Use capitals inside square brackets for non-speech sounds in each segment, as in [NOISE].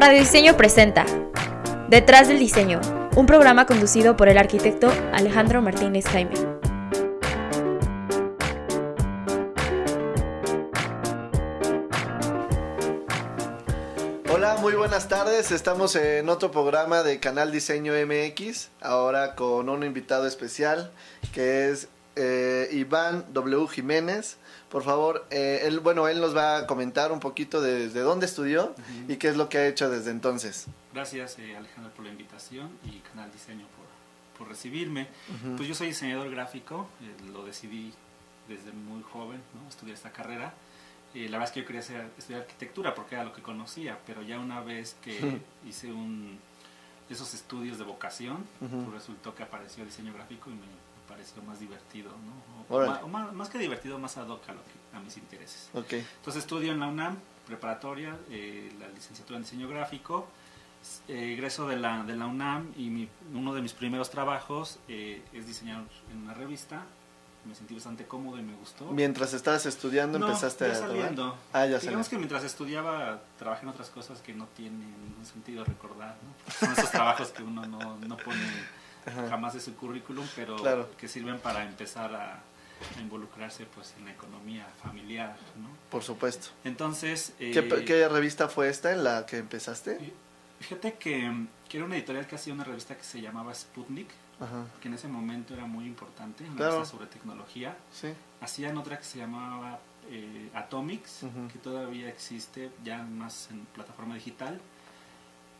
Radio Diseño presenta Detrás del Diseño, un programa conducido por el arquitecto Alejandro Martínez Jaime. Hola, muy buenas tardes. Estamos en otro programa de Canal Diseño MX, ahora con un invitado especial que es eh, Iván W. Jiménez. Por favor, eh, él, bueno, él nos va a comentar un poquito de, de dónde estudió y qué es lo que ha hecho desde entonces. Gracias eh, Alejandro por la invitación y Canal Diseño por, por recibirme. Pues yo soy diseñador gráfico, eh, lo decidí desde muy joven, ¿no? estudiar esta carrera. Eh, la verdad es que yo quería hacer, estudiar arquitectura porque era lo que conocía, pero ya una vez que hice un, esos estudios de vocación, pues resultó que apareció diseño gráfico y me pareció más divertido, ¿no? O- o más, más que divertido, más ad hoc a, lo que- a mis intereses. Ok. Entonces estudio en la UNAM, preparatoria, eh, la licenciatura en diseño gráfico. Eh, egreso de la, de la UNAM y mi- uno de mis primeros trabajos eh, es diseñar en una revista. Me sentí bastante cómodo y me gustó. Mientras estabas estudiando, No, empezaste ya a saliendo. Ah, ya Digamos saliendo. que mientras estudiaba trabajé en otras cosas que no tienen ningún sentido recordar. ¿no? Son esos trabajos que uno no, no pone Ajá. jamás en su currículum, pero Claro. que sirven para empezar a, a involucrarse pues, en la economía familiar. ¿no? Por supuesto. Entonces... ¿Qué, eh, qué revista fue esta en la que empezaste? Fíjate que, que era una editorial que hacía una revista que se llamaba Sputnik, Ajá. que en ese momento era muy importante, una Claro. revista sobre tecnología. Sí. Hacían otra que se llamaba eh, Atomics, que todavía existe ya más en plataforma digital.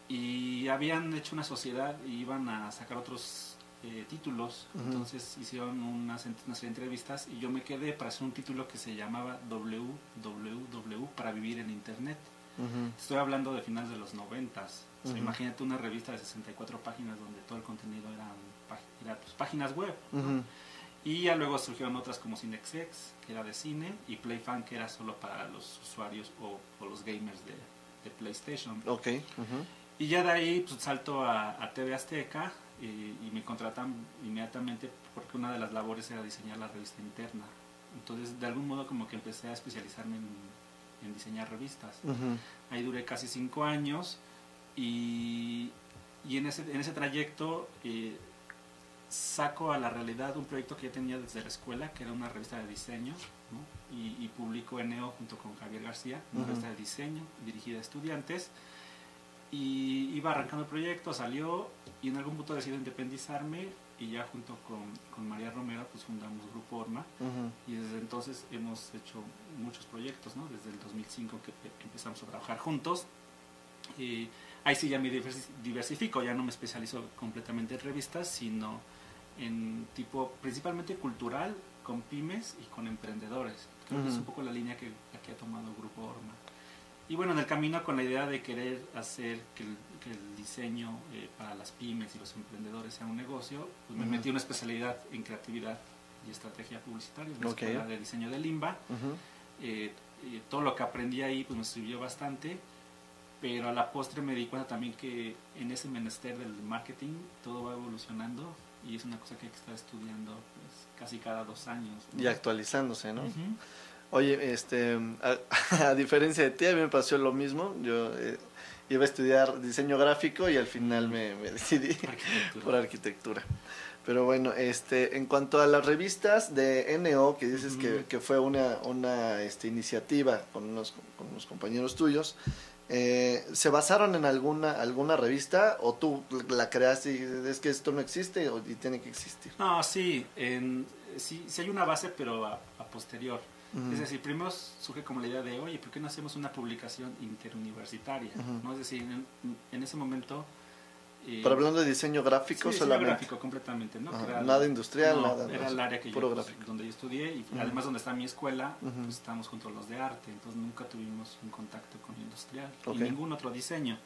Y habían hecho una sociedad y iban a sacar otros eh, títulos. Entonces hicieron unas, ent- una serie de entrevistas y yo me quedé para hacer un título que se llamaba WWW para vivir en Internet. Estoy hablando de finales de los noventas. O sea, Ujú. Imagínate una revista de 64 páginas donde todo el contenido eran, era, pues, páginas web. Y ya luego surgieron otras como CinexX, que era de cine, y PlayFan, que era solo para los usuarios o, o los gamers de, de PlayStation. Ok. Y ya de ahí pues, salto a, a TV Azteca eh, y me contratan inmediatamente porque una de las labores era diseñar la revista interna. Entonces, de algún modo como que empecé a especializarme en, en diseñar revistas. Ujú. Ahí duré casi cinco años y, y en, ese, en ese trayecto eh, saco a la realidad un proyecto que ya tenía desde la escuela, que era una revista de diseño, ¿no? y, y publico Eneo junto con Javier García, una Ujú. revista de diseño dirigida a estudiantes. Y iba arrancando el proyecto, salió y en algún punto decidí independizarme y ya junto con, con María Romero pues fundamos Grupo Orma y desde entonces hemos hecho muchos proyectos, ¿no? Desde el 2005 que que empezamos a trabajar juntos. Y ahí sí ya me diversi- diversifico, ya no me especializo completamente en revistas, sino en tipo principalmente cultural, con pymes y con emprendedores. Creo que es un poco la línea que, que ha tomado Grupo Orma. Y bueno, en el camino con la idea de querer hacer que el, que el diseño eh, para las pymes y los emprendedores sea un negocio, pues me metí una especialidad en creatividad y estrategia publicitaria en la escuela de diseño de Limba. Eh, eh, todo lo que aprendí ahí pues me sirvió bastante, pero a la postre me di cuenta también que en ese menester del marketing todo va evolucionando y es una cosa que hay que estar estudiando pues, casi cada dos años. ¿no? Y actualizándose, ¿no? Oye, este, a, [LAUGHS] a diferencia de ti, a mí me pasó lo mismo. Yo eh, iba a estudiar diseño gráfico y al final me, me decidí Arquitectura. por arquitectura. Pero bueno, este, en cuanto a las revistas de NO, que dices que, que fue una, una este, iniciativa con unos, con unos compañeros tuyos, eh, ¿se basaron en alguna, alguna revista o tú la creaste y dices, es que esto no existe o- y tiene que existir? No, sí, en, sí, sí hay una base, pero a, a posterior. Es decir, primero surge como la idea de, oye, ¿por qué no hacemos una publicación interuniversitaria? Ujú. ¿No? Es decir, en, en ese momento... eh, Pero hablando de diseño gráfico sí, diseño solamente. gráfico completamente, ¿no? Era- nada industrial, no, nada Era el área que yo, pues, donde yo estudié y Ujú. además donde está mi escuela, Ujú. pues estábamos junto a los de arte, entonces nunca tuvimos un contacto con industrial Ok. y ningún otro diseño.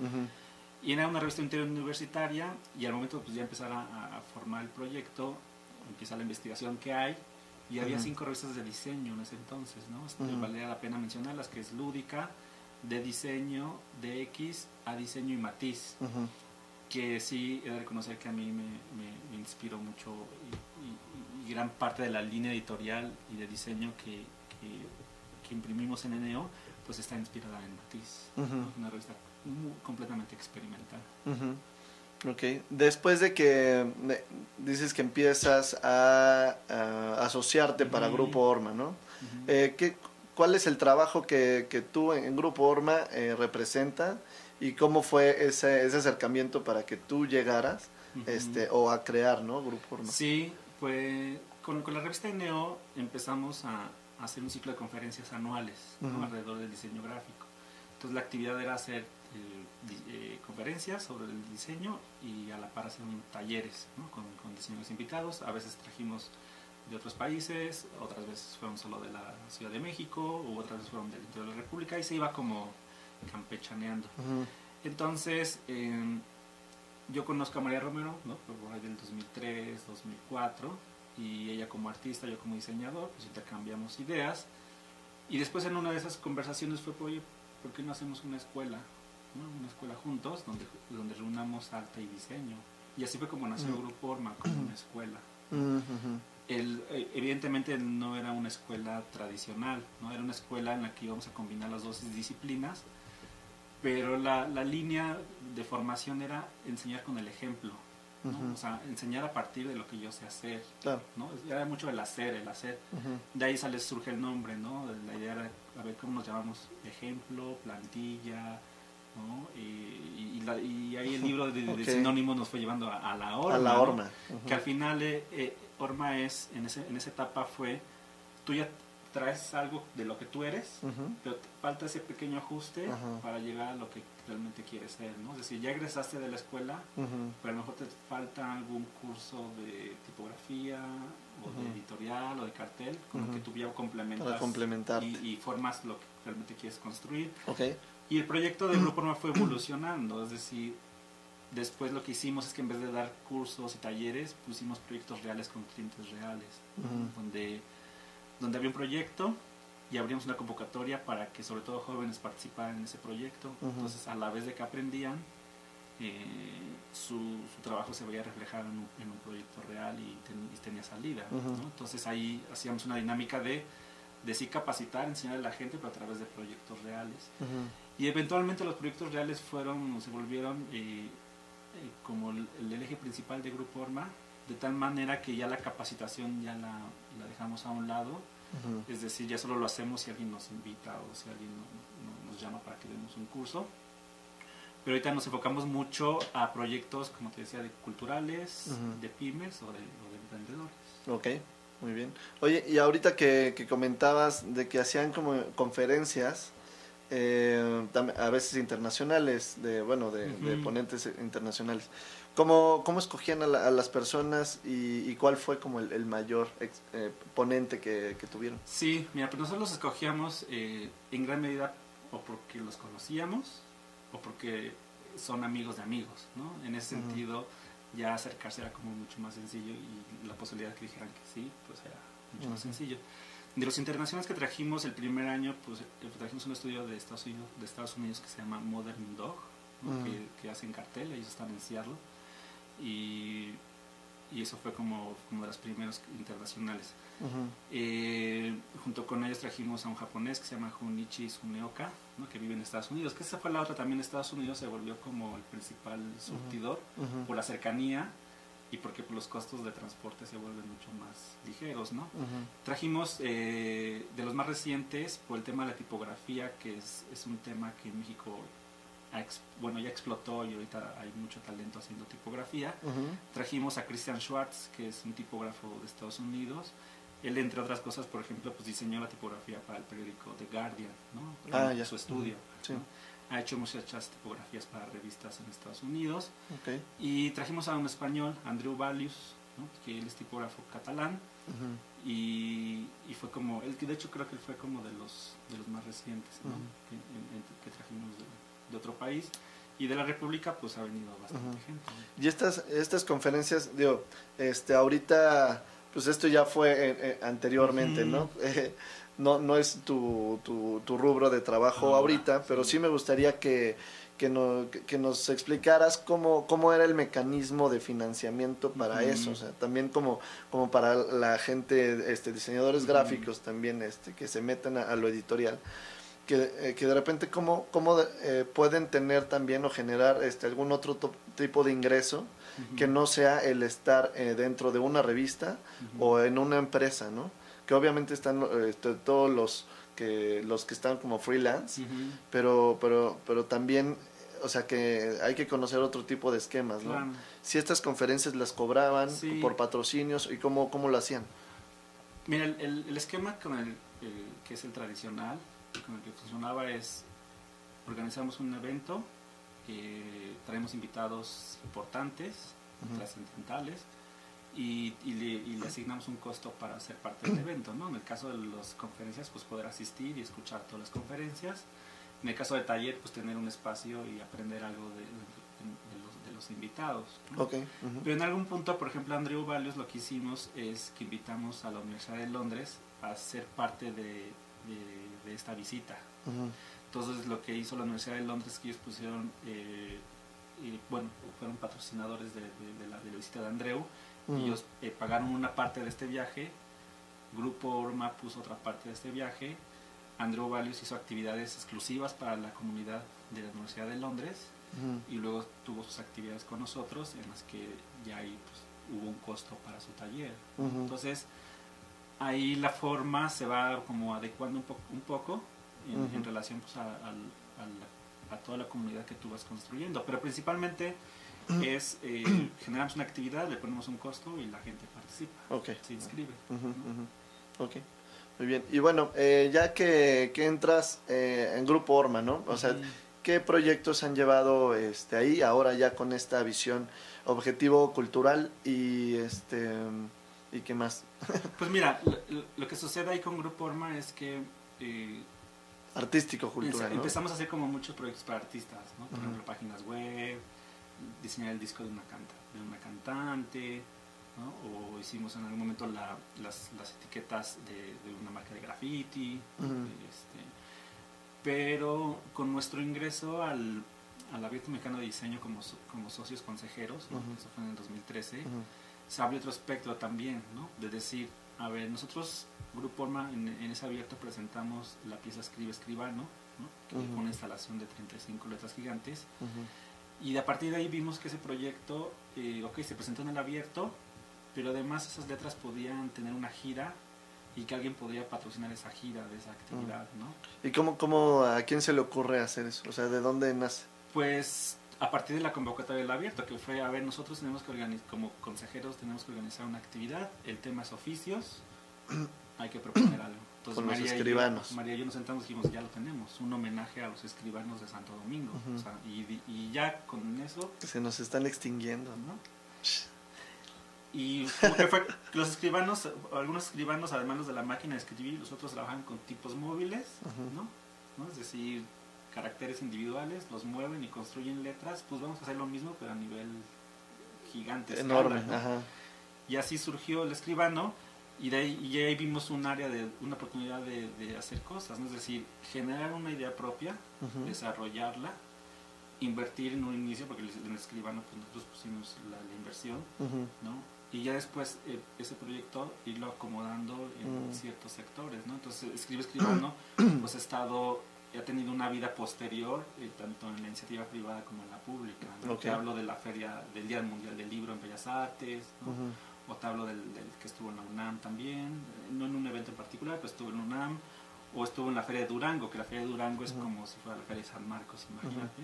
Y era una revista interuniversitaria y al momento pues ya empezar a, a formar el proyecto, empieza la investigación que hay y había cinco revistas de diseño en ese entonces, ¿no? Este, Ujú. Valía la pena mencionarlas, que es Lúdica, de diseño, DX, a diseño y matiz, que sí he de reconocer que a mí me, me- me inspiró mucho y, y- y gran parte de la línea editorial y de diseño que, que- que imprimimos en NEO pues está inspirada en Matiz, Ujú. una revista muy- completamente experimental. Ok, después de que eh, dices que empiezas a, a asociarte para Ujú. Grupo Orma, ¿no? Ujú. Eh, ¿qué- ¿Cuál es el trabajo que, que tú en, en Grupo Orma eh, representa y cómo fue ese, ese acercamiento para que tú llegaras Ujú. este, o a crear, ¿no? Grupo Orma. Sí, pues con, con la revista Neo empezamos a, a hacer un ciclo de conferencias anuales ¿no? Alrededor del diseño gráfico. Entonces la actividad era hacer eh, conferencias sobre el diseño y a la par hacer un- talleres ¿no? con, con diseñadores invitados. A veces trajimos de otros países, otras veces fueron solo de la Ciudad de México, u otras veces fueron del interior de la República y se iba como campechaneando. Entonces, eh, yo conozco a María Romero, ¿no? Por ahí del 2003, 2004, y ella como artista, yo como diseñador, pues intercambiamos ideas. Y después en una de esas conversaciones fue, oye, ¿por qué no hacemos una escuela? Una escuela juntos, donde, donde reunamos arte y diseño. Y así fue como nació Mm. Grupo Orma, como una escuela. El, eh, evidentemente no era una escuela tradicional, ¿no? era una escuela en la que íbamos a combinar las dos disciplinas, pero la, la línea de formación era enseñar con el ejemplo, ¿no? O sea, enseñar a partir de lo que yo sé hacer, Claro. ¿no? era mucho el hacer, el hacer. De ahí sale, surge el nombre, ¿no? la idea era, a ver, ¿cómo nos llamamos? Ejemplo, plantilla, ¿no? Y, la- y ahí el libro de, de [LAUGHS] Ok. sinónimos nos fue llevando a, a la horma, a la ¿no? horma. Ujú. que al final eh, eh, Orma es, en, ese, en esa etapa fue, tú ya traes algo de lo que tú eres, pero te falta ese pequeño ajuste para llegar a lo que realmente quieres ser, ¿no? Es decir, ya egresaste de la escuela, pero a lo mejor te falta algún curso de tipografía o de editorial o de cartel con lo que tú ya complementas Para y, y formas lo que realmente quieres construir. Ok. Y el proyecto de Grupo Norma fue evolucionando, es decir, después lo que hicimos es que en vez de dar cursos y talleres, pusimos proyectos reales con clientes reales, donde, donde había un proyecto y abrimos una convocatoria para que sobre todo jóvenes participaran en ese proyecto. Entonces, a la vez de que aprendían, eh, su, su trabajo se veía reflejado en un, en un proyecto real y, ten- y tenía salida. Entonces ahí hacíamos una dinámica de, de sí capacitar, enseñar a la gente, pero a través de proyectos reales. Y eventualmente los proyectos reales fueron, se volvieron eh, eh, como el, el eje principal de Grupo Orma, de tal manera que ya la capacitación ya la, la dejamos a un lado, Ujú. es decir, ya solo lo hacemos si alguien nos invita o si alguien no- no- nos llama para que demos un curso. Pero ahorita nos enfocamos mucho a proyectos, como te decía, de culturales, Ujú. de pymes o de, o de emprendedores. Ok, muy bien. Oye, y ahorita que, que comentabas de que hacían como conferencias, eh, a veces internacionales, de bueno, de, de Ujú. ponentes internacionales, ¿cómo, cómo escogían a, la- a las personas y, y cuál fue como el, el mayor ex- eh, ponente que, que tuvieron? Sí, mira, pues nosotros los escogíamos eh, en gran medida o porque los conocíamos o porque son amigos de amigos, ¿no? En ese Ujú. sentido, ya acercarse era como mucho más sencillo y la posibilidad de que dijeran que sí, pues era mucho más Ujú. sencillo. De los internacionales que trajimos el primer año, pues eh, trajimos un estudio de Estados Unidos, de Estados Unidos que se llama Modern Dog, ¿no? Ujú. que, que hacen cartel, ellos están en Seattle. Y, y eso fue como, como de los primeros internacionales. Eh, junto con ellos trajimos a un japonés que se llama Junichi Tsuneoka, ¿no? que vive en Estados Unidos, que esa fue la otra también, Estados Unidos se volvió como el principal surtidor Ujú. por la cercanía y porque pues, los costos de transporte se vuelven mucho más ligeros, ¿no? Trajimos eh, de los más recientes por el tema de la tipografía, que es, es un tema que en México ha bueno, ya explotó y ahorita hay mucho talento haciendo tipografía. Trajimos a Christian Schwartz, que es un tipógrafo de Estados Unidos. Él, entre otras cosas, por ejemplo, pues diseñó la tipografía para el periódico The Guardian, ¿no? Ah, ya. Su estudio. Sí. ¿no? Ha hecho muchas tipografías para revistas en Estados Unidos. Ok. Y trajimos a un español, Andrew Valius, ¿no? que él es tipógrafo catalán. Ujú. Y, y fue como, él, de hecho creo que él fue como de los, de los más recientes ¿no? Ujú. que, en- en- que trajimos de, de otro país. Y de la República, pues ha venido bastante Ujú. gente. ¿no? Y estas, estas conferencias, digo, este, ahorita, pues esto ya fue eh, eh, anteriormente. ¿no? [LAUGHS] No, no es tu, tu, tu rubro de trabajo Ahora, ahorita, pero sí. me gustaría que, que, no- que- nos explicaras cómo, cómo era el mecanismo de financiamiento para eso, o sea, también como, como para la gente, este, diseñadores gráficos también, este, que se metan a, a lo editorial. que, eh, que de repente cómo, cómo eh, pueden tener también o generar este, algún otro tipo de ingreso que no sea el estar eh, dentro de una revista o en una empresa, ¿no? Que obviamente están eh, este, todos los que los que están como freelance, pero pero pero también o sea que hay que conocer otro tipo de esquemas, ¿no? Claro. Si estas conferencias las cobraban Sí. por patrocinios y cómo cómo lo hacían. Mira, el, el- el esquema con el, el que es el tradicional, con el que funcionaba es organizamos un evento, eh, traemos invitados importantes, Ujú. trascendentales, y, y le, y le asignamos un costo para ser parte del evento, ¿no? En el caso de las conferencias, pues poder asistir y escuchar todas las conferencias. En el caso de taller, pues tener un espacio y aprender algo de, de- de los, de los invitados. ¿no? Ok. ujú. Pero en algún punto, por ejemplo, Andrew Valios lo que hicimos es que invitamos a la Universidad de Londres a ser parte de, esta visita. Ujú. Entonces lo que hizo la Universidad de Londres es que ellos pusieron, eh, y, bueno, fueron patrocinadores de la, de la visita de Andreu. Ellos eh, pagaron una parte de este viaje, Grupo Orma puso otra parte de este viaje, Andrew Valios hizo actividades exclusivas para la comunidad de la Universidad de Londres y luego tuvo sus actividades con nosotros en las que ya ahí pues, hubo un costo para su taller. Entonces, ahí la forma se va como adecuando un, po- un poco en, relación pues, a, al- a la- a toda la comunidad que tú vas construyendo. Pero principalmente es, eh, generamos una actividad, le ponemos un costo y la gente participa, Ok. se inscribe. Ujú, ¿no? ujú. Ok, muy bien. Y bueno, eh, ya que, que entras eh, en Grupo Orma, ¿no? O sea, Ujú. ¿qué proyectos han llevado este, ahí ahora ya con esta visión objetivo cultural y este y qué más? [LAUGHS] Pues mira, lo, lo que sucede ahí con Grupo Orma es que... eh, Artístico cultural, ¿no? Empezamos a hacer como muchos proyectos para artistas, ¿no? Por ejemplo, páginas web, diseñar el disco de una, canta, de una cantante, ¿no? O hicimos en algún momento la- las, las etiquetas de, de una marca de graffiti, Ujú. este, pero con nuestro ingreso al, al Abierto Mexicano de Diseño como, como socios consejeros, eso fue en el 2013, Ujú. se abre otro espectro también, ¿no? De decir, a ver, nosotros, Grupo Orma, en, en ese abierto presentamos la pieza Escribe Escribano, ¿no? Que fue una instalación de 35 letras gigantes. Y a partir de ahí vimos que ese proyecto, eh, ok, se presentó en el abierto, pero además esas letras podían tener una gira y que alguien podría patrocinar esa gira de esa actividad, ¿no? ¿Y cómo, cómo, a quién se le ocurre hacer eso? O sea, ¿de dónde nace? Pues a partir de la convocatoria del abierto, que fue, a ver, nosotros tenemos que organizar, como consejeros tenemos que organizar una actividad, el tema es oficios, [CLEARS THROAT] hay que proponer algo. Entonces, Con los María y yo- escribanos. María y yo nos sentamos y dijimos, ya lo tenemos, un homenaje a los escribanos de Santo Domingo. Ujú. O sea, y, ya con eso, Se nos están extinguiendo, ¿no? Y como que fue, [LAUGHS] los escribanos, algunos escribanos, además los de la máquina de escribir, los otros trabajan con tipos móviles. ¿no? ¿no? Es decir, caracteres individuales, los mueven y construyen letras, pues vamos a hacer lo mismo, pero a nivel gigante. escala, Enorme, ¿no? ajá. Y así surgió el escribano y de ahí, y ahí vimos un área de una oportunidad de, de hacer cosas, ¿no? es decir, generar una idea propia, desarrollarla, invertir en un inicio, porque en el escribano pues nosotros pusimos la, la inversión. ¿no? Y ya después eh, ese proyecto irlo acomodando en Mm. ciertos sectores, ¿no? Entonces Escribe Escribano [CLEARS THROAT] pues ha estado, ha tenido una vida posterior, eh, tanto en la iniciativa privada como en la pública. Te hablo de la feria, del Día Mundial del Libro en Bellas Artes, ¿no? O te hablo del, del que estuvo en la UNAM también, eh, no en un evento en particular, pero estuvo en la UNAM, o estuvo en la Feria de Durango, que la Feria de Durango es como si fuera la Feria de San Marcos, imagínate.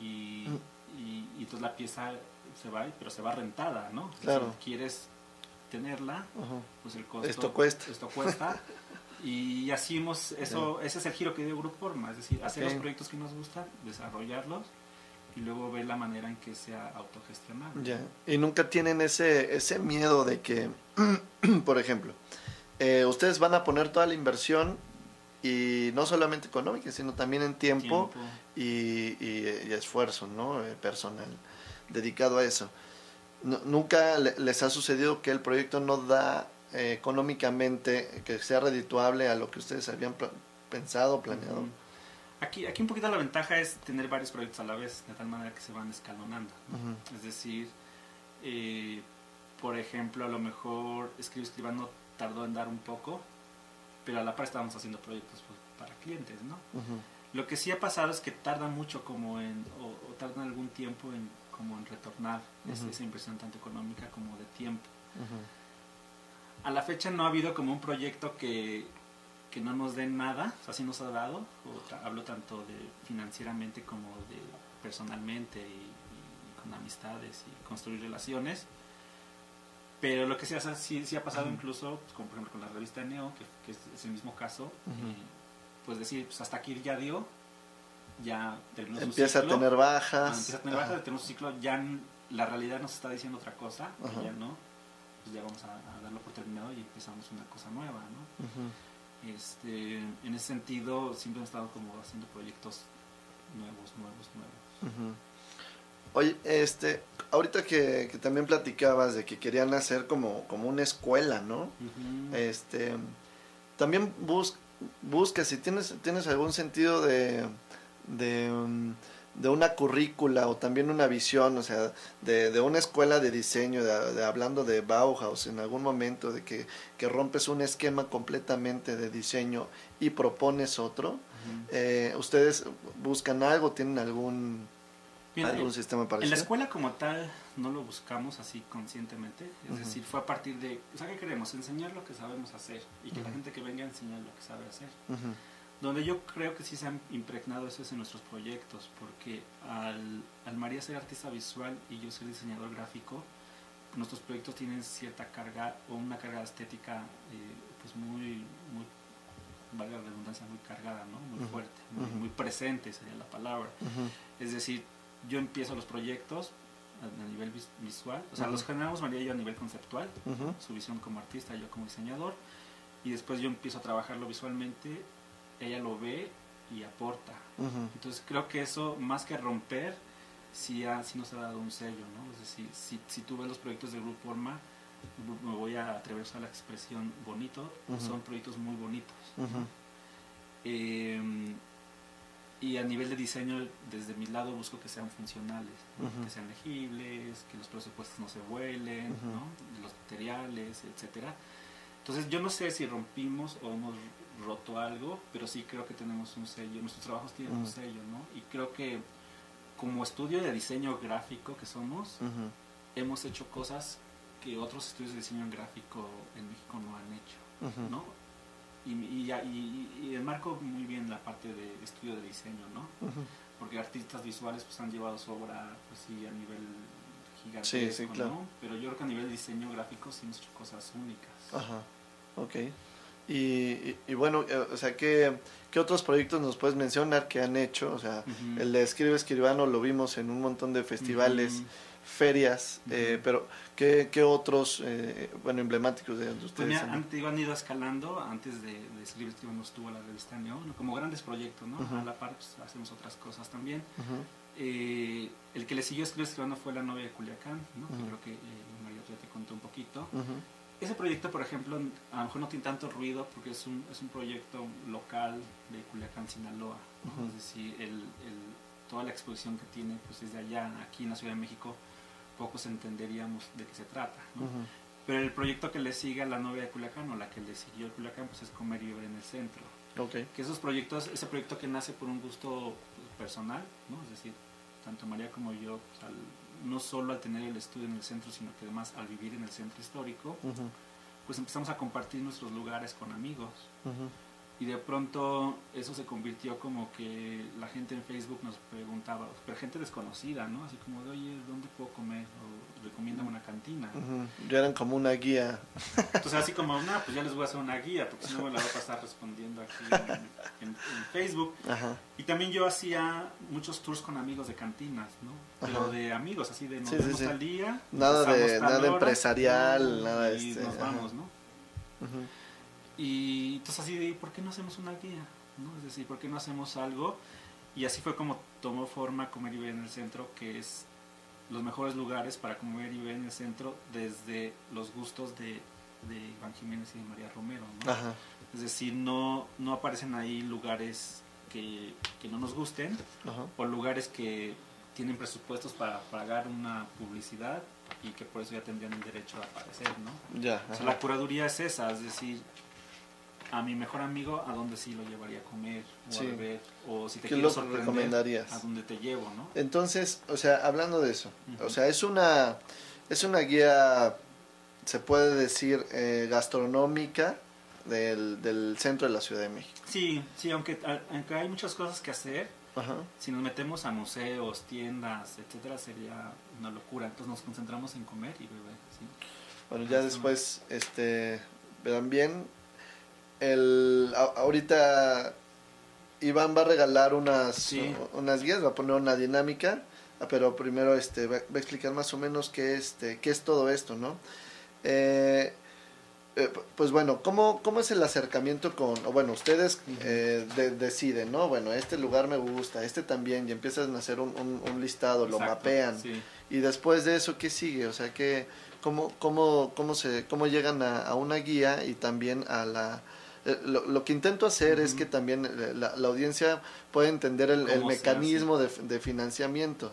y, y, y entonces la pieza se va, pero se va rentada, ¿no? Claro. decir, quieres tenerla, pues el costo... Esto cuesta. Esto cuesta. [LAUGHS] y así hemos, eso, ese es el giro que dio Grupo Forma, es decir, hacer los proyectos que nos gustan, desarrollarlos y luego ver la manera en que sea autogestionable. Ya. Y nunca tienen ese, ese miedo de que, [CLEARS THROAT] por ejemplo, eh, ustedes van a poner toda la inversión y no solamente económica, sino también en tiempo, Tiempo. Y, y- y esfuerzo ¿no? Eh, personal dedicado a eso. Nu- nunca le- les ha sucedido que el proyecto no da eh, económicamente, que sea redituable a lo que ustedes habían pla- pensado, planeado. Aquí, aquí un poquito la ventaja es tener varios proyectos a la vez, de tal manera que se van escalonando. Es decir, eh, por ejemplo, a lo mejor Escribe Escribano tardó en dar un poco, pero a la par estábamos haciendo proyectos pues, para clientes, ¿no? Lo que sí ha pasado es que tarda mucho como en, o, o tarda algún tiempo en como en retornar Ujú. esa inversión tanto económica como de tiempo. A la fecha no ha habido como un proyecto que, que no nos dé nada, o sea, sí nos ha dado, o hablo tanto de financieramente como de personalmente y, y con amistades y construir relaciones. Pero lo que sí, sí, sí ha pasado Ujú. incluso, pues, como por ejemplo con la revista Neo, que, que es, es el mismo caso, Ujú. eh, pues decir, pues hasta aquí ya dio, ya terminó su Empieza a ciclo. tener Ah, bajas. empieza a tener bajas, Ajá. tenemos un ciclo, ya la realidad nos está diciendo otra cosa, que ya no, pues ya vamos a, a darlo por terminado y empezamos una cosa nueva, ¿no? Este, en ese sentido, siempre hemos estado como haciendo proyectos nuevos, nuevos, nuevos. Oye, este, ahorita que, que también platicabas de que querían hacer como, como una escuela, ¿no? Este, también bus, busca si tienes, tienes algún sentido de, de, um, de una currícula o también una visión, o sea, de, de una escuela de diseño, de, de- hablando de Bauhaus en algún momento, de que, que rompes un esquema completamente de diseño y propones otro. Eh, ¿Ustedes buscan algo? ¿Tienen algún, Mira, algún en- sistema En parecido? la escuela como tal no lo buscamos así conscientemente, es decir, fue a partir de, o sea, ¿qué queremos? Enseñar lo que sabemos hacer y que la gente que venga enseñar lo que sabe hacer. Donde yo creo que sí se han impregnado eso es en nuestros proyectos, porque al, al María ser artista visual y yo ser diseñador gráfico, nuestros proyectos tienen cierta carga o una carga estética eh, pues muy, muy, valga la redundancia, muy cargada, ¿no? muy fuerte, muy, presente sería la palabra. Es decir, yo empiezo los proyectos a, a nivel vis- visual, o sea, los generamos María y yo a nivel conceptual, su visión como artista, yo como diseñador, y después yo empiezo a trabajarlo visualmente, ella lo ve y aporta. Entonces creo que eso, más que romper, sí, ha- sí nos ha dado un sello, ¿no? Es decir, si, si tú ves los proyectos de Grupo Forma, me voy a atrever a usar la expresión bonito, son proyectos muy bonitos. Eh, y a nivel de diseño, desde mi lado busco que sean funcionales, que sean legibles, que los presupuestos no se vuelen. ¿no? los materiales, etcétera. Entonces yo no sé si rompimos o hemos roto algo, pero sí creo que tenemos un sello, nuestros trabajos tienen un sello, ¿no? Y creo que como estudio de diseño gráfico que somos, hemos hecho cosas que otros estudios de diseño gráfico en México no han hecho. ¿no? Y, y, y, y enmarco muy bien la parte de estudio de diseño, ¿no? Porque artistas visuales pues han llevado su obra pues sí a nivel gigantesco, Sí, sí, claro. ¿no? Pero yo creo que a nivel de diseño gráfico sí hemos hecho cosas únicas. Ajá, ok. Y, y, y bueno, eh, o sea, ¿qué, ¿qué otros proyectos nos puedes mencionar que han hecho? O sea, el de Escribe Escribano lo vimos en un montón de festivales, ferias, eh, pero ¿qué, qué otros, eh, bueno, emblemáticos de Pues ustedes? mira, han- digo, han ido escalando, antes de, de escribir Escribano estuvo la revista Neo, ¿no? como grandes proyectos, ¿no? A la par pues, hacemos otras cosas también. Eh, el que le siguió Escribir Escribano fue La novia de Culiacán, ¿no? Que creo que eh, María ya te contó un poquito. Ese proyecto, por ejemplo, a lo mejor no tiene tanto ruido porque es un, es un proyecto local de Culiacán, Sinaloa. ¿no? Ujú. Es decir, el, el- toda la exposición que tiene pues desde allá, aquí en la Ciudad de México, pocos entenderíamos de qué se trata. ¿no? ujú, Pero el proyecto que le sigue a la novia de Culiacán o la que le siguió a Culiacán pues es Comer y Beber en el Centro. ok, Que esos proyectos, ese proyecto que nace por un gusto pues, personal, ¿no? es decir, tanto María como yo, pues, al- no solo al tener el estudio en el centro, sino que además al vivir en el centro histórico, pues empezamos a compartir nuestros lugares con amigos. Y de pronto eso se convirtió como que la gente en Facebook nos preguntaba, pero gente desconocida, ¿no? Así como de, oye, ¿dónde puedo comer? O recomiéndame una cantina. ujú. Ya eran como una guía. Entonces así como, no, pues ya les voy a hacer una guía, porque si no me la voy a pasar respondiendo aquí en, en- en Facebook. Ajá, Y también yo hacía muchos tours con amigos de cantinas, ¿no? Pero Ajá. de amigos, así de nos Sí, vemos sí. al día. Nada de- nada hora, empresarial, nada Y este, nos ajá. vamos, ¿no? ujú, Y entonces así de, ¿por qué no hacemos una guía? ¿no? Es decir, ¿por qué no hacemos algo? Y así fue como tomó forma Comer y Ver en el Centro, que es los mejores lugares para comer y ver en el centro desde los gustos de, de Iván Jiménez y de María Romero. ¿no? ajá, Es decir, no, no aparecen ahí lugares que, que no nos gusten ajá, o lugares que tienen presupuestos para pagar una publicidad y que por eso ya tendrían el derecho a aparecer, ¿no? ya, O sea, la curaduría es esa, es decir, a mi mejor amigo a donde sí lo llevaría a comer o Sí. a beber o si te ¿Qué quiero lo sorprender recomendarías? a donde te llevo, ¿no? Entonces, o sea, hablando de eso, Ujú. o sea, es una, es una guía, se puede decir, eh, gastronómica del, del centro de la Ciudad de México. Sí, sí, aunque, aunque hay muchas cosas que hacer, Ajá. si nos metemos a museos, tiendas, etcétera, sería una locura. Entonces nos concentramos en comer y beber, sí. Bueno, ya después, este, verán bien, el, a- ahorita Iván va a regalar unas, Sí. unas guías, va a poner una dinámica, pero primero este, va, va a explicar más o menos qué, este, qué es todo esto, ¿no? Eh, eh, pues bueno, ¿cómo, ¿cómo es el acercamiento con, o bueno, ustedes eh, de- deciden, ¿no? Bueno, este lugar me gusta, este también, y empiezan a hacer un, un- un listado, lo mapean, Sí. y después de eso, ¿qué sigue? O sea, ¿qué, cómo, cómo, cómo, se, ¿cómo llegan a, a una guía y también a la... eh, Lo, lo que intento hacer es que también eh, la, la audiencia pueda entender el, el ¿Cómo se mecanismo de, de financiamiento.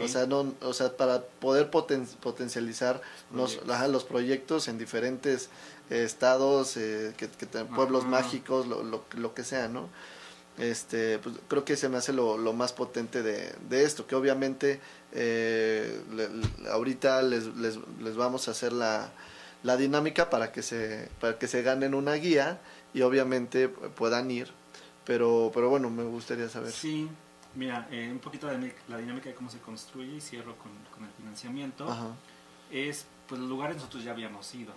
O sea, no, o sea, para poder poten- potencializar los, Proyectos. ajá, los proyectos en diferentes eh, estados, eh, que, pueblos mágicos, lo, lo, lo que sea, ¿no? Este, pues, creo que se me hace lo, lo más potente de, de esto, que obviamente eh, le- le- ahorita les, les, les vamos a hacer la, la dinámica para que se para que se ganen una guía y obviamente puedan ir, pero pero bueno, me gustaría saber. Sí, mira, eh, un poquito de la dinámica de cómo se construye y cierro con, con el financiamiento. Ajá. Es, pues, los lugares nosotros ya habíamos ido,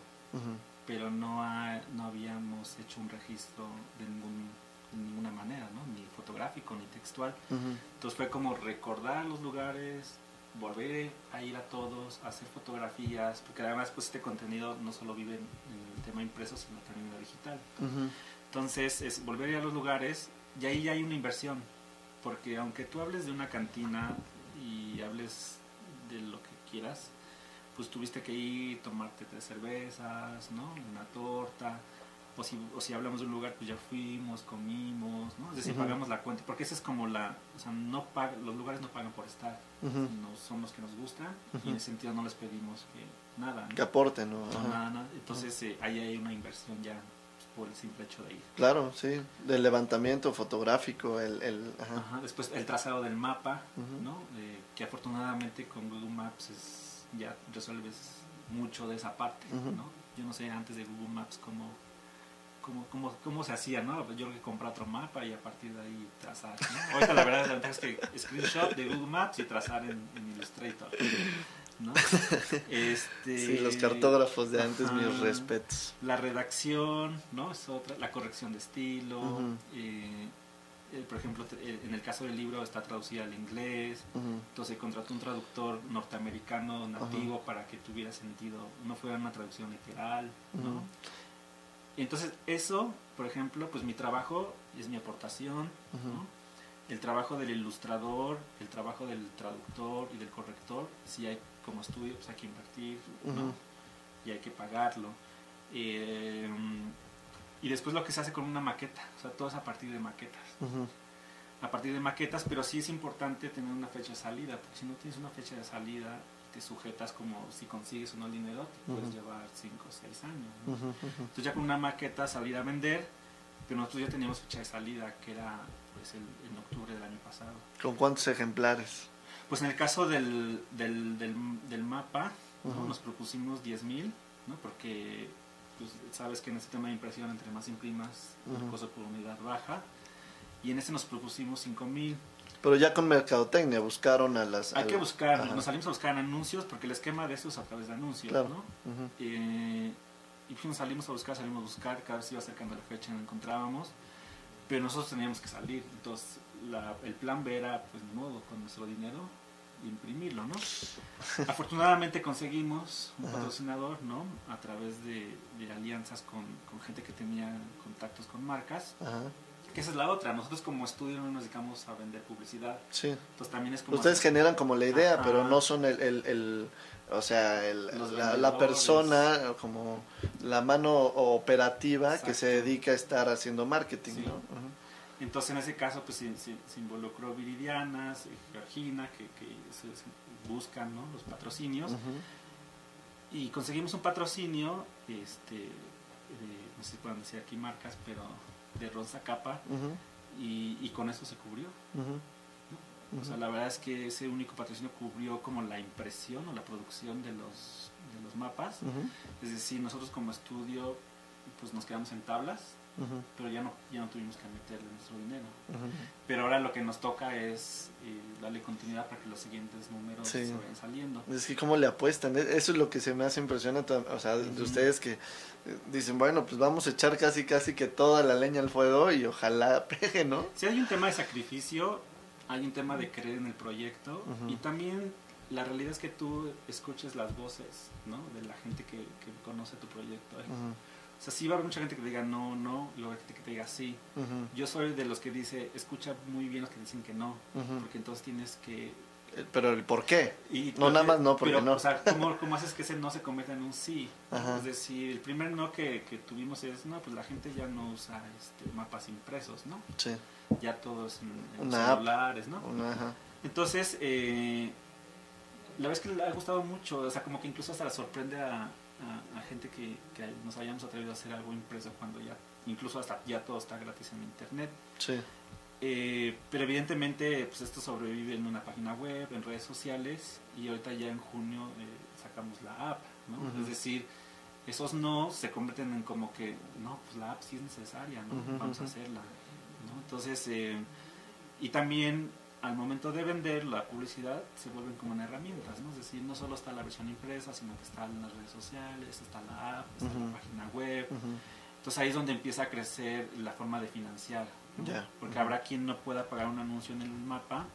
pero no, ha- no habíamos hecho un registro de, ningún, de ninguna manera, ¿no? Ni fotográfico, ni textual. Entonces fue como recordar los lugares, volver a ir a todos, hacer fotografías, porque además pues este contenido no solo vive en, en el tema impreso, sino también en lo digital. Entonces es volver a ir a los lugares y ahí ya hay una inversión, porque aunque tú hables de una cantina y hables de lo que quieras, pues tuviste que ir, tomarte tres cervezas, ¿no? Una torta, o si, o si hablamos de un lugar, pues ya fuimos, comimos, ¿no? Es decir, pagamos la cuenta, porque esa es como la, o sea, no pag- los lugares no pagan por estar, ujú. no son los que nos gustan y en ese sentido no les pedimos que nada, ¿no? Que aporte, ¿no? Nada, nada. Entonces eh, ahí hay una inversión ya pues, por el simple hecho de ir. Claro, sí. Del levantamiento fotográfico, el... el ajá. Ajá, Después el trazado del mapa. ¿no? Eh, que afortunadamente con Google Maps es- ya resuelves mucho de esa parte. ¿no? Yo no sé antes de Google Maps cómo, cómo, cómo, cómo se hacía, ¿no? Yo creo que comprar otro mapa y a partir de ahí trazar, ¿no? Ahorita la verdad la ventaja es que screenshot de Google Maps y trazar en, en Illustrator, ¿no? Este, Sí, los cartógrafos de antes, ajá. mis respetos. La redacción, ¿no? Es otra, la corrección de estilo, eh, eh, por ejemplo, eh, en el caso del libro está traducida al inglés, entonces contrató un traductor norteamericano nativo para que tuviera sentido, no fuera una traducción literal, ¿no? Entonces eso, por ejemplo, pues mi trabajo es mi aportación. ¿no? El trabajo del ilustrador, el trabajo del traductor y del corrector, si hay como estudio, pues hay que invertir, ¿no? Ujú. Y hay que pagarlo. Eh, y después lo que se hace con una maqueta, o sea, todo es a partir de maquetas. A partir de maquetas, pero sí es importante tener una fecha de salida, porque si no tienes una fecha de salida, te sujetas como si consigues o no el dinero, te puedes Ujú. llevar 5 o 6 años. ¿no? Ujú, ujú. Entonces ya con una maqueta salir a vender, pero nosotros ya teníamos fecha de salida, que era pues el, en octubre del año pasado. ¿Con cuántos ejemplares? Pues en el caso del, del, del, del mapa, ¿no? Nos propusimos 10.000, ¿no? porque pues, sabes que en este tema de impresión, entre más imprimas, el costo por unidad baja. Y en este nos propusimos 5.000. Pero ya con mercadotecnia buscaron a las... Hay a que buscar, Ajá. nos salimos a buscar anuncios, porque el esquema de esto es a través de anuncios, Claro. ¿no? Eh, y pues, salimos a buscar, salimos a buscar, cada vez iba acercando la fecha y no encontrábamos, pero nosotros teníamos que salir, entonces la- el plan B era, pues ni modo, con nuestro dinero, imprimirlo, ¿no? [LAUGHS] Afortunadamente conseguimos un Ajá. patrocinador, ¿no? A través de, de alianzas con, con gente que tenía contactos con marcas, Ajá. Que esa es la otra, nosotros como estudio no nos dedicamos a vender publicidad, Sí. entonces también es como... Ustedes generan como la idea, Ajá. pero no son el, el, el- o sea, el- la, persona, como la mano operativa que se dedica a estar haciendo marketing, Sí. ¿no? Entonces en ese caso pues se, se- se involucró Viridiana, Georgina, que, que se, buscan ¿no? los patrocinios y conseguimos un patrocinio este no sé si pueden decir aquí marcas, pero de Rosa Capa, y, y con eso se cubrió. O sea, la verdad es que ese único patrocinio cubrió como la impresión o la producción de los, de los mapas. Es decir, nosotros como estudio pues nos quedamos en tablas, pero ya no, ya no tuvimos que meterle nuestro dinero. Pero ahora lo que nos toca es eh, darle continuidad para que los siguientes números Sí. se vayan saliendo. Es que cómo le apuestan, E- eso es lo que se me hace impresionante, o sea, de ustedes que eh, dicen, bueno, pues vamos a echar casi casi que toda la leña al fuego y ojalá [LAUGHS] pegue, ¿no? Si hay un tema de sacrificio, hay un tema de creer en el proyecto y también la realidad es que tú escuches las voces ¿no? de la gente que, que conoce tu proyecto. ¿eh? O sea, sí va a haber mucha gente que te diga no, no, y luego hay gente que te diga sí. Yo soy de los que dice, escucha muy bien los que dicen que no, porque entonces tienes que... Eh, Pero el por qué. Y, No, nada más no, porque pero, no. O sea, ¿cómo, cómo haces que ese no se convierta en un sí? Ajá. Es decir, el primer no que, que tuvimos es, no, pues la gente ya no usa este, mapas impresos, ¿no? Sí, Ya todo es en, en celulares, ¿no? ajá. Entonces, eh, la verdad es que le ha gustado mucho, o sea, como que incluso hasta le sorprende a, a- a gente que, que nos hayamos atrevido a hacer algo impreso cuando ya, incluso hasta ya todo está gratis en internet. Sí, Eh, pero evidentemente, pues esto sobrevive en una página web, en redes sociales, y ahorita ya en junio eh, sacamos la app, ¿no? Es decir, esos no se convierten en como que, no, pues la app sí es necesaria, ¿no? Vamos a hacerla, ¿no? Entonces, eh, y también al momento de vender la publicidad se vuelven como en herramientas, ¿no? Es decir, no solo está la versión impresa, sino que está en las redes sociales, está la app, está Ujú. la página web. ujú, Entonces ahí es donde empieza a crecer la forma de financiar. ¿no? Ya. Porque Ujú. habrá quien no pueda pagar un anuncio en el mapa,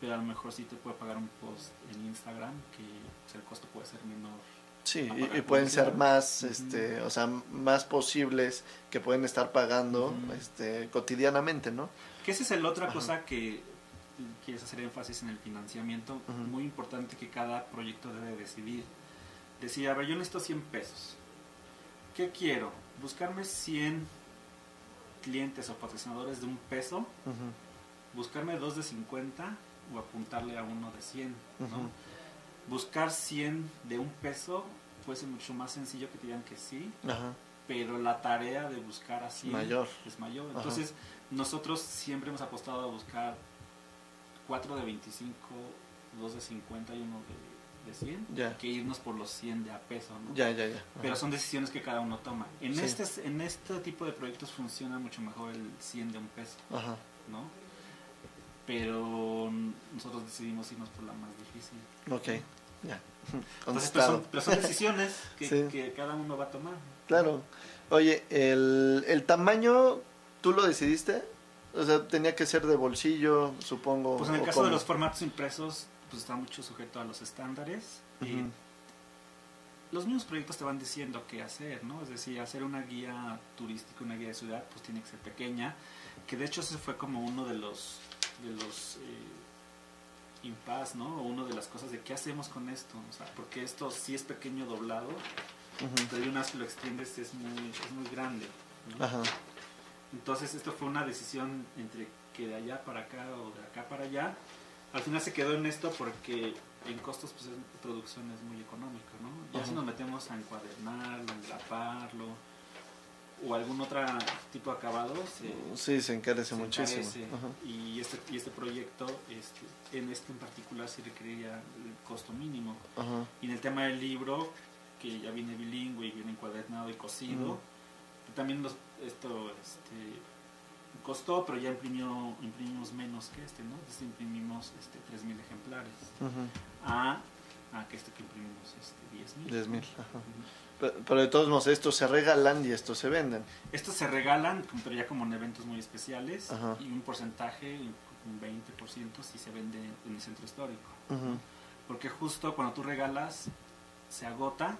pero a lo mejor sí te puede pagar un post en Instagram, que pues, el costo puede ser menor. Sí, y, y pueden ser más, este, o sea, más posibles que pueden estar pagando, este, cotidianamente, ¿no? Que esa es la otra cosa que quieres hacer énfasis en el financiamiento, muy importante que cada proyecto debe decidir. Decir, a ver, yo necesito 100 pesos. ¿Qué quiero? Buscarme 100 clientes o patrocinadores de un peso buscarme dos de 50 o apuntarle a uno de 100, ¿no? Ujú. Buscar 100 de un peso puede ser mucho más sencillo que te digan que sí, Ajá, pero la tarea de buscar a 100 Mayor. es mayor. Ajá. Entonces, nosotros siempre hemos apostado a buscar 4 de 25, 2 de 50 y uno de, de 100, Ya. que irnos por los 100 de a peso, ¿no? ya, ya, ya. Pero son decisiones que cada uno toma. En, Sí. este, en este tipo de proyectos funciona mucho mejor el 100 de un peso. Ajá, ¿no? Pero nosotros decidimos irnos por la más difícil. ok, ya. Entonces, [LAUGHS] pero son, pero son decisiones [LAUGHS] que, Sí. que cada uno va a tomar. Claro. Oye, el, el tamaño, ¿tú lo decidiste? O sea, tenía que ser de bolsillo, supongo. Pues en el caso de los formatos impresos, pues está mucho sujeto a los estándares. y los mismos proyectos te van diciendo qué hacer, ¿no? Es decir, hacer una guía turística, una guía de ciudad, pues tiene que ser pequeña. Que de hecho ese fue como uno de los, de los eh, impas, ¿no? O uno de las cosas de qué hacemos con esto. O sea, porque esto sí es pequeño doblado, Ujú. pero de una vez que lo extiendes es muy, es muy grande. ¿no? Ajá, Entonces esto fue una decisión entre que de allá para acá o de acá para allá. Al final se quedó en esto porque en costos pues es- producción es muy económico, ¿no? Ya si nos metemos a encuadernarlo, engraparlo o algún otro tipo de acabado, se, sí, se encarece se muchísimo. encarece. Y este, y este proyecto, este, en este en particular, sí requeriría el costo mínimo. Ajá. Y en el tema del libro, que ya viene bilingüe y viene encuadernado y cosido, también los- esto este, costó, pero ya imprimió, imprimimos menos que este, ¿no? Este imprimimos este, 3.000 ejemplares, Ujú. a, a que este que imprimimos este, 10.000. 10.000, ajá. Ujú. Pero, pero de todos modos, estos se regalan y estos se venden. Estos se regalan, pero ya como en eventos muy especiales, Ajá. y un porcentaje, un 20% si se vende en el centro histórico. Porque justo cuando tú regalas, se agota.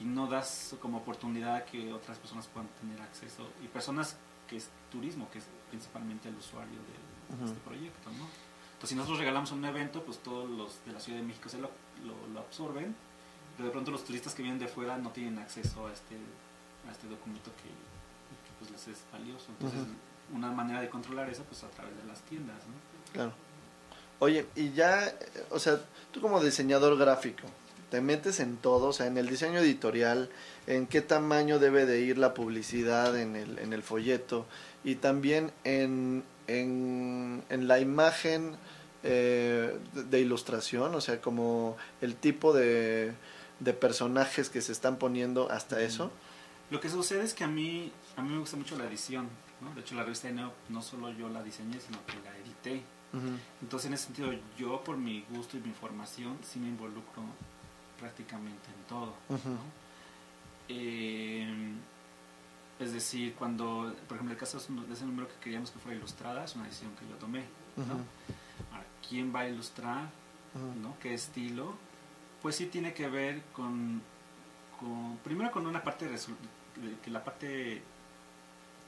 Y no das como oportunidad a que otras personas puedan tener acceso y personas que es turismo que es principalmente el usuario de, este proyecto ¿no? entonces si nosotros regalamos un evento pues todos los de la Ciudad de México se lo, lo, lo absorben pero de pronto los turistas que vienen de fuera no tienen acceso a este a este documento que, que, pues les es valioso entonces una manera de controlar eso pues a través de las tiendas ¿no? Claro. Oye, y ya, eh, o sea, tú como diseñador gráfico, te metes en todo, o sea, en el diseño editorial, en qué tamaño debe de ir la publicidad en el, en el folleto y también en, en, en la imagen eh, de, ilustración, o sea, como el tipo de, de personajes que se están poniendo hasta eso. Lo que sucede es que a mí, a mí me gusta mucho la edición, ¿no? De hecho, la revista de Neo no solo yo la diseñé, sino que la edité. Entonces, en ese sentido, yo por mi gusto y mi formación, sí me involucro prácticamente en todo. Eh, es decir, cuando, por ejemplo, el caso de ese número que queríamos que fuera ilustrada, es una decisión que yo tomé. ¿no? ¿Quién va a ilustrar? ¿no? ¿Qué estilo? Pues sí tiene que ver con, primero con una parte de, que la parte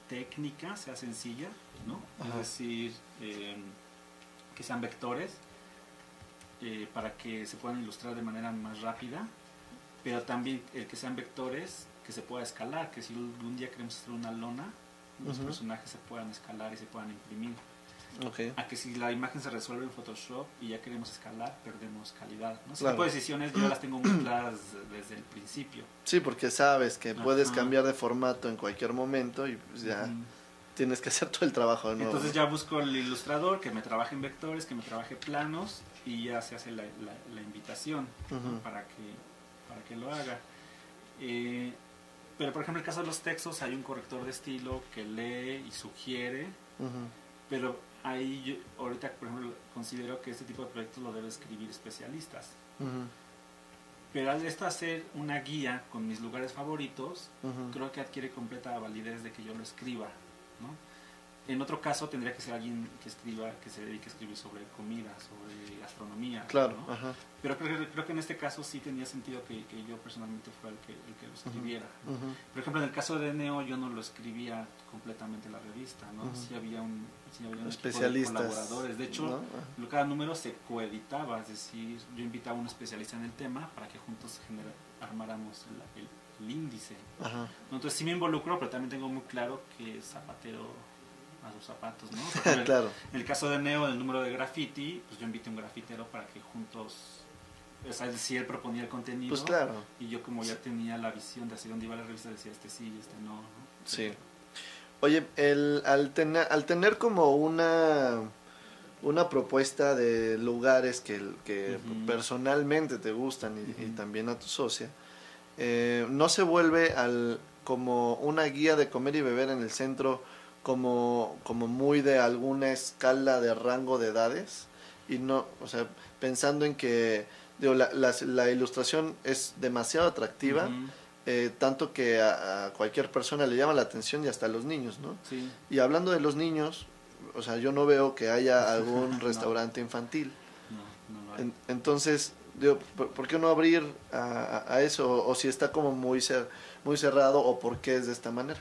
técnica sea sencilla, ¿no? Es decir, em, que sean vectores eh, para que se puedan ilustrar de manera más rápida, pero también el que sean vectores que se pueda escalar, que si un día queremos hacer una lona, los personajes se puedan escalar y se puedan imprimir. A que si la imagen se resuelve en Photoshop y ya queremos escalar, perdemos calidad. ¿no? Ese tipo de decisiones yo las tengo muy [CLEARS THROAT] claras desde el principio. Sí, porque sabes que puedes cambiar de formato en cualquier momento y pues ya tienes que hacer todo el trabajo de nuevo. Entonces ya busco el ilustrador que me trabaje en vectores, que me trabaje planos y ya se hace la, la, invitación para, que, para que lo haga. Eh, pero por ejemplo en el caso de los textos hay un corrector de estilo que lee y sugiere, pero ahí yo ahorita, por ejemplo, considero que este tipo de proyectos lo deben escribir especialistas. Pero al esto hacer una guía con mis lugares favoritos, creo que adquiere completa validez de que yo lo escriba, ¿no? En otro caso tendría que ser alguien que escriba, que se dedique a escribir sobre comida, sobre gastronomía. Claro. Pero creo, creo, que en este caso sí tenía sentido que, que yo personalmente fuera el que, el que lo escribiera. Por ejemplo, en el caso de Neo yo no lo escribía completamente la revista, ¿no? Sí había un, sí había un Especialistas, de colaboradores. De hecho, cada número se coeditaba, es decir, yo invitaba a un especialista en el tema para que juntos armáramos el, el, índice. Entonces sí me involucro, pero también tengo muy claro que Zapatero a sus zapatos, ¿no? [LAUGHS] claro. En el caso de Neo, el número de graffiti, pues yo invité a un grafitero para que juntos, o sea, si él proponía el contenido, pues claro. y yo como ya tenía la visión de hacia dónde iba la revista, decía este sí, este no, ¿no? Sí. Oye, el, al, tener, al tener como una una propuesta de lugares que, que personalmente te gustan y, también a tu socia, eh, no se vuelve al, como una guía de comer y beber en el centro como, como muy de alguna escala de rango de edades y no, o sea, pensando en que digo, la, la, ilustración es demasiado atractiva, eh, tanto que a, cualquier persona le llama la atención y hasta a los niños, ¿no? Y hablando de los niños, o sea, yo no veo que haya [LAUGHS] algún restaurante infantil. entonces, digo, ¿por, qué no abrir a, a, eso? O, si está como muy, muy cerrado, o por qué es de esta manera.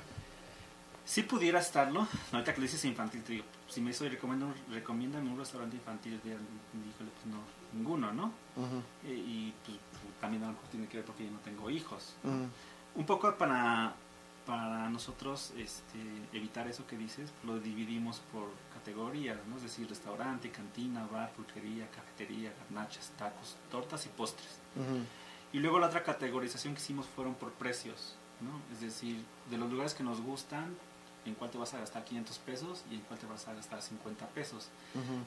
Si pudiera estarlo, ahorita que lo dices infantil, te digo, si me soy recomiendan un restaurante infantil, dígale, pues no, ninguno, ¿no? Eh, y pues, también a lo mejor tiene que ver porque yo no tengo hijos. Un poco para, para nosotros este, evitar eso que dices, lo dividimos por categorías, ¿no? Es decir, restaurante, cantina, bar, pulquería, cafetería, garnachas, tacos, tortas y postres. Y luego la otra categorización que hicimos fueron por precios, ¿no? Es decir, de los lugares que nos gustan, en cuál te vas a gastar 500 pesos y en cuál te vas a gastar 50 pesos.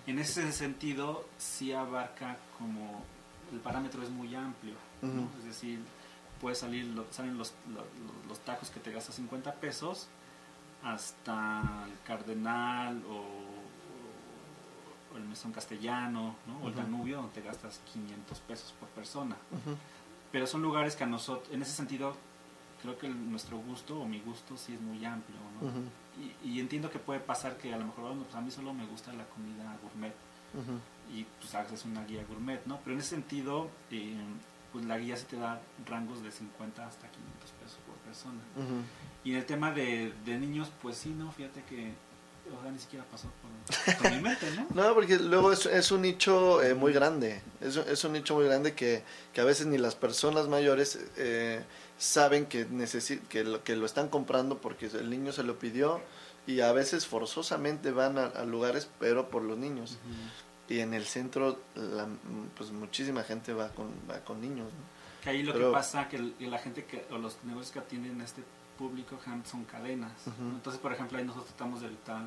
En ese sentido, sí abarca como el parámetro es muy amplio, es decir, puede salir, salen los, los, tacos que te gastas 50 pesos hasta el Cardenal o, el Mesón Castellano o el Danubio donde te gastas 500 pesos por persona. Pero son lugares que a nosotros, en ese sentido, creo que nuestro gusto o mi gusto sí es muy amplio, y, entiendo que puede pasar que a lo mejor pues a mí solo me gusta la comida gourmet. Y pues haces una guía gourmet, ¿no? Pero en ese sentido, eh, pues la guía sí te da rangos de 50 hasta 500 pesos por persona. Y en el tema de, de niños, pues sí, no, fíjate que sea, ni siquiera pasó por, mi mente, ¿no? [LAUGHS] no, porque luego es, es un nicho eh, muy grande, es, es, un nicho muy grande que, que, a veces ni las personas mayores eh, saben que, que, lo, que lo están comprando porque el niño se lo pidió y a veces forzosamente van a, lugares, pero por los niños. Y en el centro, la, pues muchísima gente va con, va con niños. Que ahí lo Pero- que pasa que la gente que, o los negocios que atienden este público generalmente son cadenas. Entonces, por ejemplo, ahí nosotros tratamos de evitar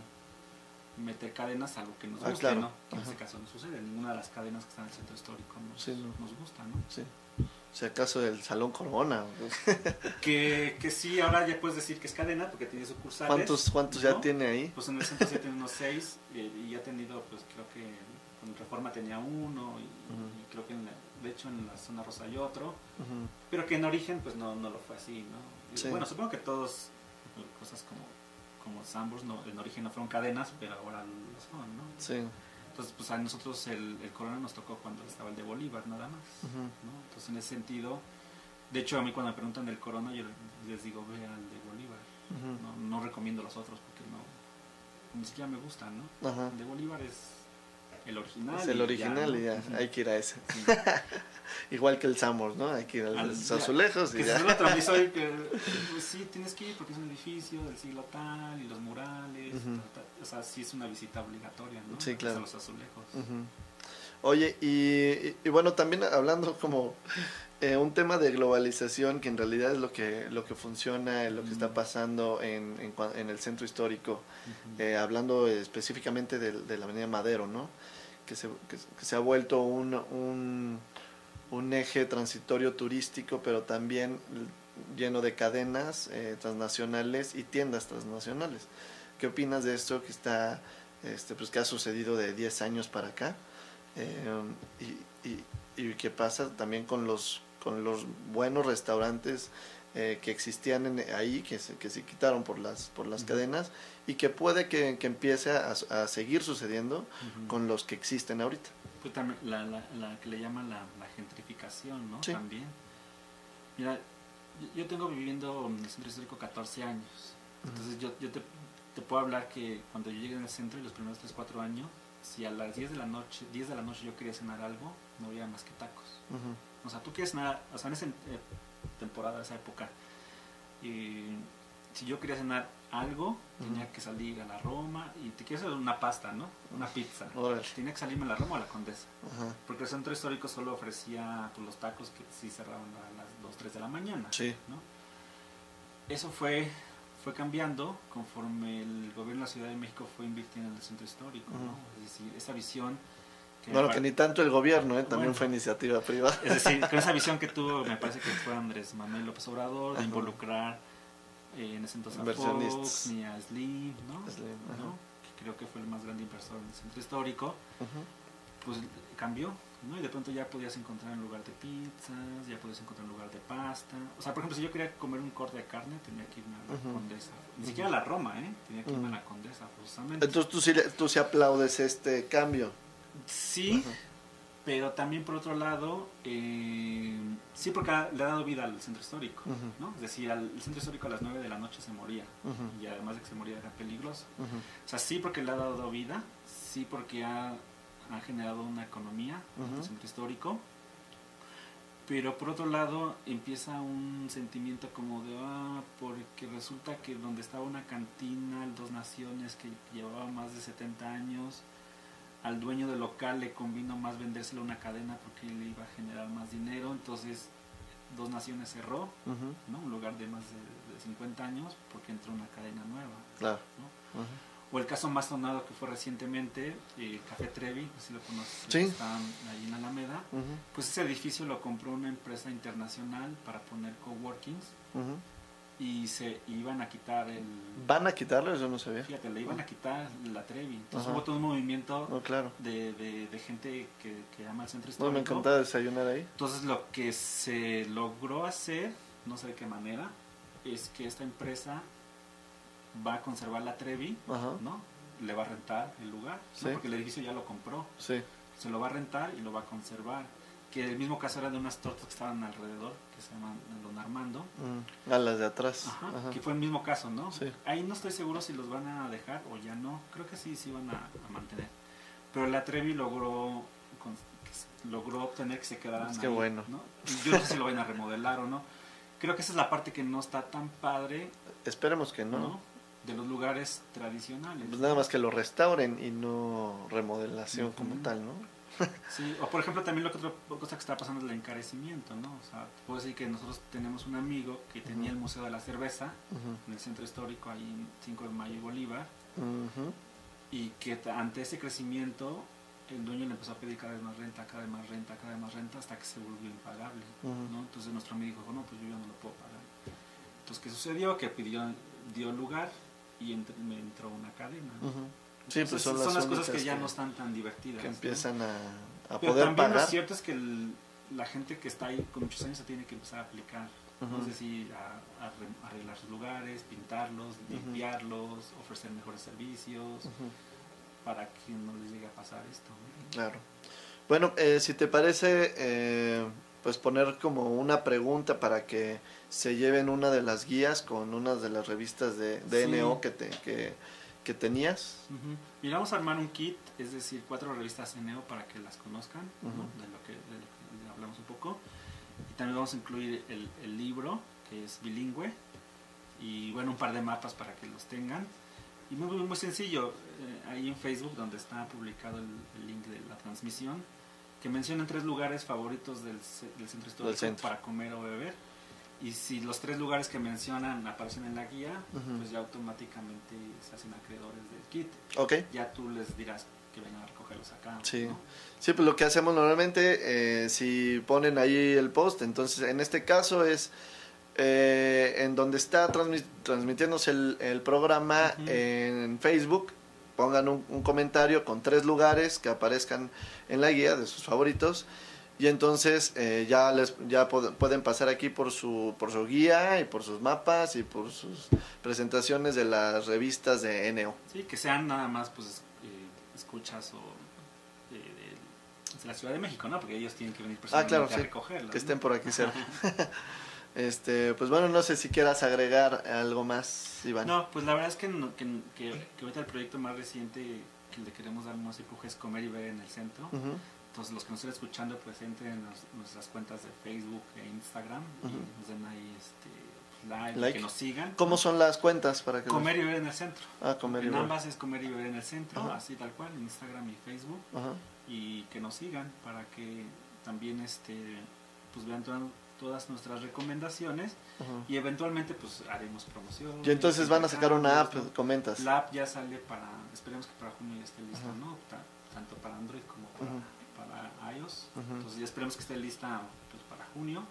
meter cadenas, algo que nos Ah, guste, claro. ¿no? Que en este caso no sucede. Ninguna de las cadenas que están en el centro histórico nos, Sí, no. nos gusta, ¿no? Sí. Si acaso el Salón Corona. pues, [LAUGHS] Que, que sí, ahora ya puedes decir que es cadena porque tiene sucursales. ¿Cuántos, cuántos ya tiene ahí? Pues en el centro sí tiene unos seis eh, y ya ha tenido, pues creo que con Reforma tenía uno y, creo que en la- de hecho en la zona rosa hay otro, pero que en origen pues no, no lo fue así, ¿no? Sí. Bueno, supongo que todos, eh, cosas como, como Sambors no, en origen no fueron cadenas, pero ahora lo son, ¿no? Sí. Entonces pues a nosotros el, el Corona nos tocó cuando estaba el de Bolívar nada más. ¿no? Entonces en ese sentido, de hecho a mí cuando me preguntan del Corona yo les digo ve al de Bolívar, no, no recomiendo los otros porque no, ni siquiera me gustan, ¿no? El de Bolívar es el original. Es el y original ¿no? y ya, hay que ir a ese. Sí. [LAUGHS] Igual que el Samos, ¿no? Hay que ir a los azulejos y Que ya. se que [LAUGHS] pues, sí tienes que ir porque es un edificio del siglo tal y los murales, o sea, sí es una visita obligatoria, ¿no? Sí, claro. A los azulejos. Oye, y, y- y bueno, también hablando como eh, un tema de globalización, que en realidad es lo que, lo que funciona, lo que está pasando en, en, en el centro histórico, eh, hablando específicamente de, de la Avenida Madero, ¿no? Que se, que, se ha vuelto un, un, un eje transitorio turístico, pero también lleno de cadenas eh, transnacionales y tiendas transnacionales. ¿Qué opinas de esto que está, este, pues que ha sucedido de 10 años para acá? Eh, y, y, y qué pasa también con los, con los buenos restaurantes eh, que existían en- ahí, que se, que se quitaron por las, por las Ujú. cadenas y que puede que, que empiece a, a seguir sucediendo Ujú. con los que existen ahorita. Pues también la, la, la que le llaman la, la gentrificación, ¿no? Sí. También. Mira, yo- tengo viviendo en el centro histórico 14 años. Entonces yo, yo te, te puedo hablar que cuando yo llegué en el centro y los primeros 3, 4 años, si a las 10 de la noche, 10 de la noche yo quería cenar algo, no había más que tacos. O sea, tú quieres cenar, o sea, en esa eh, temporada, esa época, y si yo quería cenar algo, tenía que salir a la Roma y te quieres hacer una pasta, ¿no? Una pizza. Tenía que salirme a la Roma o a la Condesa. Ajá. Porque el centro histórico solo ofrecía pues, los tacos que sí cerraban a las 2, 3 de la mañana. Sí. ¿no? Eso fue, fue cambiando conforme el gobierno de la Ciudad de México fue invirtiendo en el centro histórico. ¿no? Es decir, esa visión... Bueno, me que ni tanto el gobierno, ¿eh? también Bueno. fue iniciativa privada. Es decir, con esa visión que tuvo, me parece que fue Andrés Manuel López Obrador, de Ajá. involucrar eh, en ese entonces a. Fox, ni a Slim, ¿no? Slim. ¿no? Que creo que fue el más grande inversor en el centro histórico. Pues cambió, ¿no? Y de pronto ya podías encontrar en lugar de pizzas, ya podías encontrar en lugar de pasta. O sea, por ejemplo, si yo quería comer un corte de carne, tenía que irme a la. Condesa. Ni siquiera a la Roma, ¿eh? Tenía que irme a la Condesa, forzosamente. Entonces tú sí, tú sí aplaudes este cambio. Sí, Ajá. pero también por otro lado, eh, sí porque ha- le ha dado vida al centro histórico. ¿no? Es decir, al, el centro histórico a las 9 de la noche se moría. Y además de que se moría era peligroso. O sea, sí porque le ha dado vida, sí porque ha, ha generado una economía en el centro histórico, pero por otro lado empieza un sentimiento como de, ah, porque resulta que donde estaba una cantina, el Dos Naciones, que llevaba más de 70 años, al dueño del local le convino más vendérselo a una cadena porque le iba a generar más dinero, entonces Dos Naciones cerró. ¿no? un lugar de más de, de 50 años, porque entró una cadena nueva. Claro. O el caso más sonado que fue recientemente, el Café Trevi, si lo conoces, Sí. está ahí en Alameda. Pues ese edificio lo compró una empresa internacional para poner coworkings. Y se iban a quitar el... ¿Van a quitarlo? Eso no sabía. Fíjate, le iban a quitar la Trevi. Entonces Ajá. hubo todo un movimiento No, claro. de, de- de gente que, que ama el centro No, histórico. me encantaba desayunar ahí. Entonces lo que se logró hacer, no sé de qué manera, es que esta empresa va a conservar la Trevi, Ajá. ¿no? Le va a rentar el lugar, ¿no? Sí. porque el edificio ya lo compró. Sí. Se lo va a rentar y lo va a conservar. Que el mismo caso era de unas tortas que estaban alrededor, que se llaman Don Armando. Mm. A las de atrás. Ajá, Ajá. Que fue el mismo caso, ¿no? Sí. Ahí no estoy seguro si los van a dejar o ya no. Creo que sí, sí van a, a mantener. Pero la Trevi logró, con- logró obtener que se quedaran Pues qué ahí, bueno. Yo no sé si lo van a remodelar o no. Creo que esa es la parte que no está tan padre, Esperemos que no. ¿no? De los lugares tradicionales. Pues nada más que lo restauren y no remodelación como tal, ¿no? Sí, o por ejemplo también lo que otra cosa que está pasando es el encarecimiento, ¿no? O sea, puedo decir que nosotros tenemos un amigo que tenía el Museo de la Cerveza en el centro histórico, ahí en 5 de Mayo y Bolívar, y que ante ese crecimiento el dueño le empezó a pedir cada vez más renta, cada vez más renta, cada vez más renta, hasta que se volvió impagable, ¿no? Entonces nuestro amigo dijo, no, pues yo ya no lo puedo pagar. Entonces, ¿qué sucedió? Que pidió, dio lugar y me entró una cadena, Sí, pues son, las, cosas que ya no están tan divertidas. Que empiezan a, a Pero poder también pagar. lo cierto es que la gente que está ahí con muchos años se tiene que empezar a aplicar. Es decir, a, a, arreglar sus lugares, pintarlos, limpiarlos, ofrecer mejores servicios, para que no les llegue a pasar esto. Claro. Bueno, eh, si te parece, eh, pues poner como una pregunta para que se lleven una de las guías con una de las revistas de DNO que, te, que, que tenías. Y vamos a armar un kit, es decir, cuatro revistas NEO para que las conozcan, de, lo que, de, lo que, hablamos un poco. Y también vamos a incluir el, el, libro, que es bilingüe, y bueno, un par de mapas para que los tengan. Y muy, muy sencillo, eh, ahí en Facebook, donde está publicado el, el, link de la transmisión, que mencionan tres lugares favoritos del, del centro histórico centro. para comer o beber. Y si los tres lugares que mencionan aparecen en la guía, uh -huh. pues ya automáticamente se hacen acreedores del kit. Ok. Ya tú les dirás que vengan a recogerlos acá. Sí. ¿no? Sí, pues lo que hacemos normalmente, eh, si ponen ahí el post, entonces en este caso es eh, en donde está transmit transmitiéndose el, el programa uh -huh. en Facebook, pongan un, un, comentario con tres lugares que aparezcan en la guía de sus favoritos y entonces eh, ya les ya pueden pasar aquí por su por su guía y por sus mapas y por sus presentaciones de las revistas de NO. Sí, que sean nada más pues eh, escuchas o de, de, de, la Ciudad de México, ¿no? Porque ellos tienen que venir personalmente ah, claro, a sí. recogerlas. Que estén por aquí cerca. [LAUGHS] Este, pues bueno, no sé si quieras agregar algo más, Iván. No, pues la verdad es que, que, que, que, ahorita el proyecto más reciente que le queremos dar más empuje es comer y ver en el centro. Uh -huh. Entonces los que nos estén escuchando pues entren en nos, nuestras cuentas de Facebook e Instagram uh -huh. y nos den ahí este, like, like, que nos sigan. ¿Cómo son las cuentas para que Comer los... y ver en el centro. Ah, comer y en ver. ambas es comer y ver en el centro, así tal cual, en Instagram y Facebook. Y que nos sigan para que también este pues vean todas todas nuestras recomendaciones y eventualmente pues haremos promoción. Y entonces van a sacar una app, comentas. La app ya sale para, esperemos que para junio ya esté lista. ¿no? tanto para Android como para, uh -huh. para iOS. Entonces ya esperemos que esté lista pues, para junio.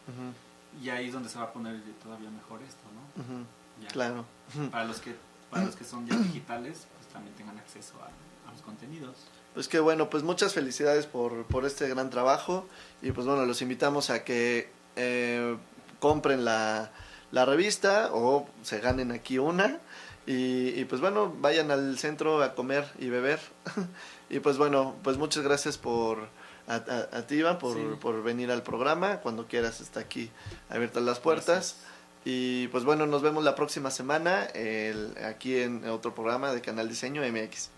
Y ahí es donde se va a poner todavía mejor esto, ¿no? Ya, claro. Para los que para los que son ya digitales, pues también tengan acceso a, a los contenidos. Pues qué bueno, pues muchas felicidades por, por este gran trabajo y pues bueno, los invitamos a que eh, compren la, la, revista o se ganen aquí una. Y, y, pues bueno, vayan al centro a comer y beber. [LAUGHS] y pues bueno, pues muchas gracias por a, a, a ti, Iván, por, sí. por venir al programa. Cuando quieras está aquí abiertas las puertas. Gracias. Y pues bueno, nos vemos la próxima semana el, aquí en otro programa de Canal Diseño MX.